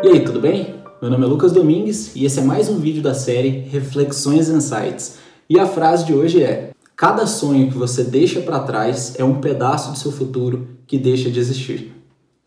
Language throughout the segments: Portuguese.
E aí, tudo bem? Meu nome é Lucas Domingues e esse é mais um vídeo da série Reflexões Insights. E a frase de hoje é: Cada sonho que você deixa para trás é um pedaço do seu futuro que deixa de existir.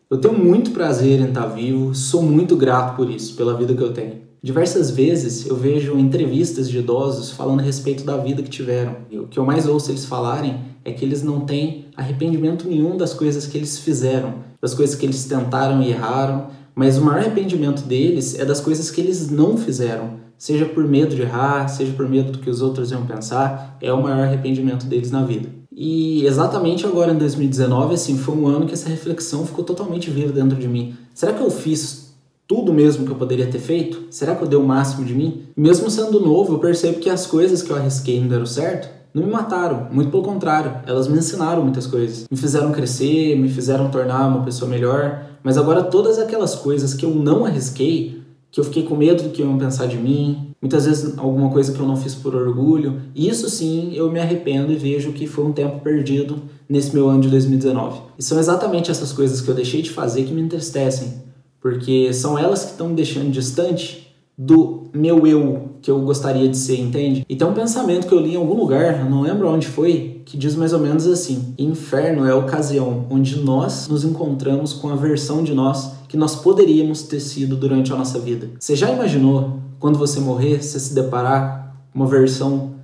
Eu tenho muito prazer em estar vivo, sou muito grato por isso, pela vida que eu tenho. Diversas vezes eu vejo entrevistas de idosos falando a respeito da vida que tiveram. E o que eu mais ouço eles falarem é que eles não têm arrependimento nenhum das coisas que eles fizeram, das coisas que eles tentaram e erraram, mas o maior arrependimento deles é das coisas que eles não fizeram, seja por medo de errar, seja por medo do que os outros iam pensar, é o maior arrependimento deles na vida. E exatamente agora em 2019, assim, foi um ano que essa reflexão ficou totalmente viva dentro de mim. Será que eu fiz tudo mesmo que eu poderia ter feito? Será que eu dei o máximo de mim? Mesmo sendo novo, eu percebo que as coisas que eu arrisquei não deram certo. Não me mataram, muito pelo contrário, elas me ensinaram muitas coisas. Me fizeram crescer, me fizeram tornar uma pessoa melhor. Mas agora todas aquelas coisas que eu não arrisquei, que eu fiquei com medo do que iam pensar de mim, muitas vezes alguma coisa que eu não fiz por orgulho, isso sim eu me arrependo e vejo que foi um tempo perdido nesse meu ano de 2019. E são exatamente essas coisas que eu deixei de fazer que me entristecem porque são elas que estão me deixando distante do meu eu que eu gostaria de ser, entende? E tem um pensamento que eu li em algum lugar, eu não lembro onde foi, que diz mais ou menos assim: Inferno é a ocasião onde nós nos encontramos com a versão de nós que nós poderíamos ter sido durante a nossa vida. Você já imaginou quando você morrer, você se deparar uma versão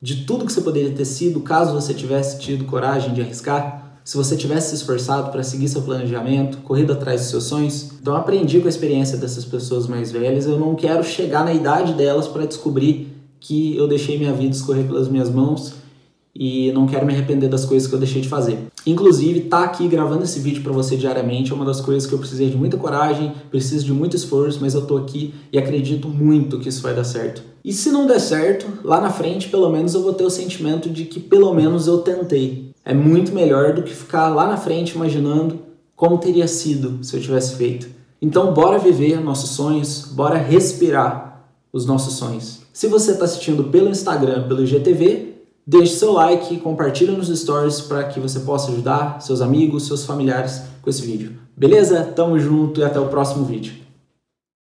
de tudo que você poderia ter sido caso você tivesse tido coragem de arriscar? Se você tivesse se esforçado para seguir seu planejamento, corrido atrás dos seus sonhos. Então aprendi com a experiência dessas pessoas mais velhas, eu não quero chegar na idade delas para descobrir que eu deixei minha vida escorrer pelas minhas mãos e não quero me arrepender das coisas que eu deixei de fazer. Inclusive, tá aqui gravando esse vídeo para você diariamente é uma das coisas que eu precisei de muita coragem, preciso de muito esforço, mas eu tô aqui e acredito muito que isso vai dar certo. E se não der certo, lá na frente, pelo menos eu vou ter o sentimento de que pelo menos eu tentei é muito melhor do que ficar lá na frente imaginando como teria sido se eu tivesse feito. Então, bora viver nossos sonhos, bora respirar os nossos sonhos. Se você está assistindo pelo Instagram, pelo GTV, deixe seu like compartilhe nos stories para que você possa ajudar seus amigos, seus familiares com esse vídeo. Beleza? Tamo junto e até o próximo vídeo.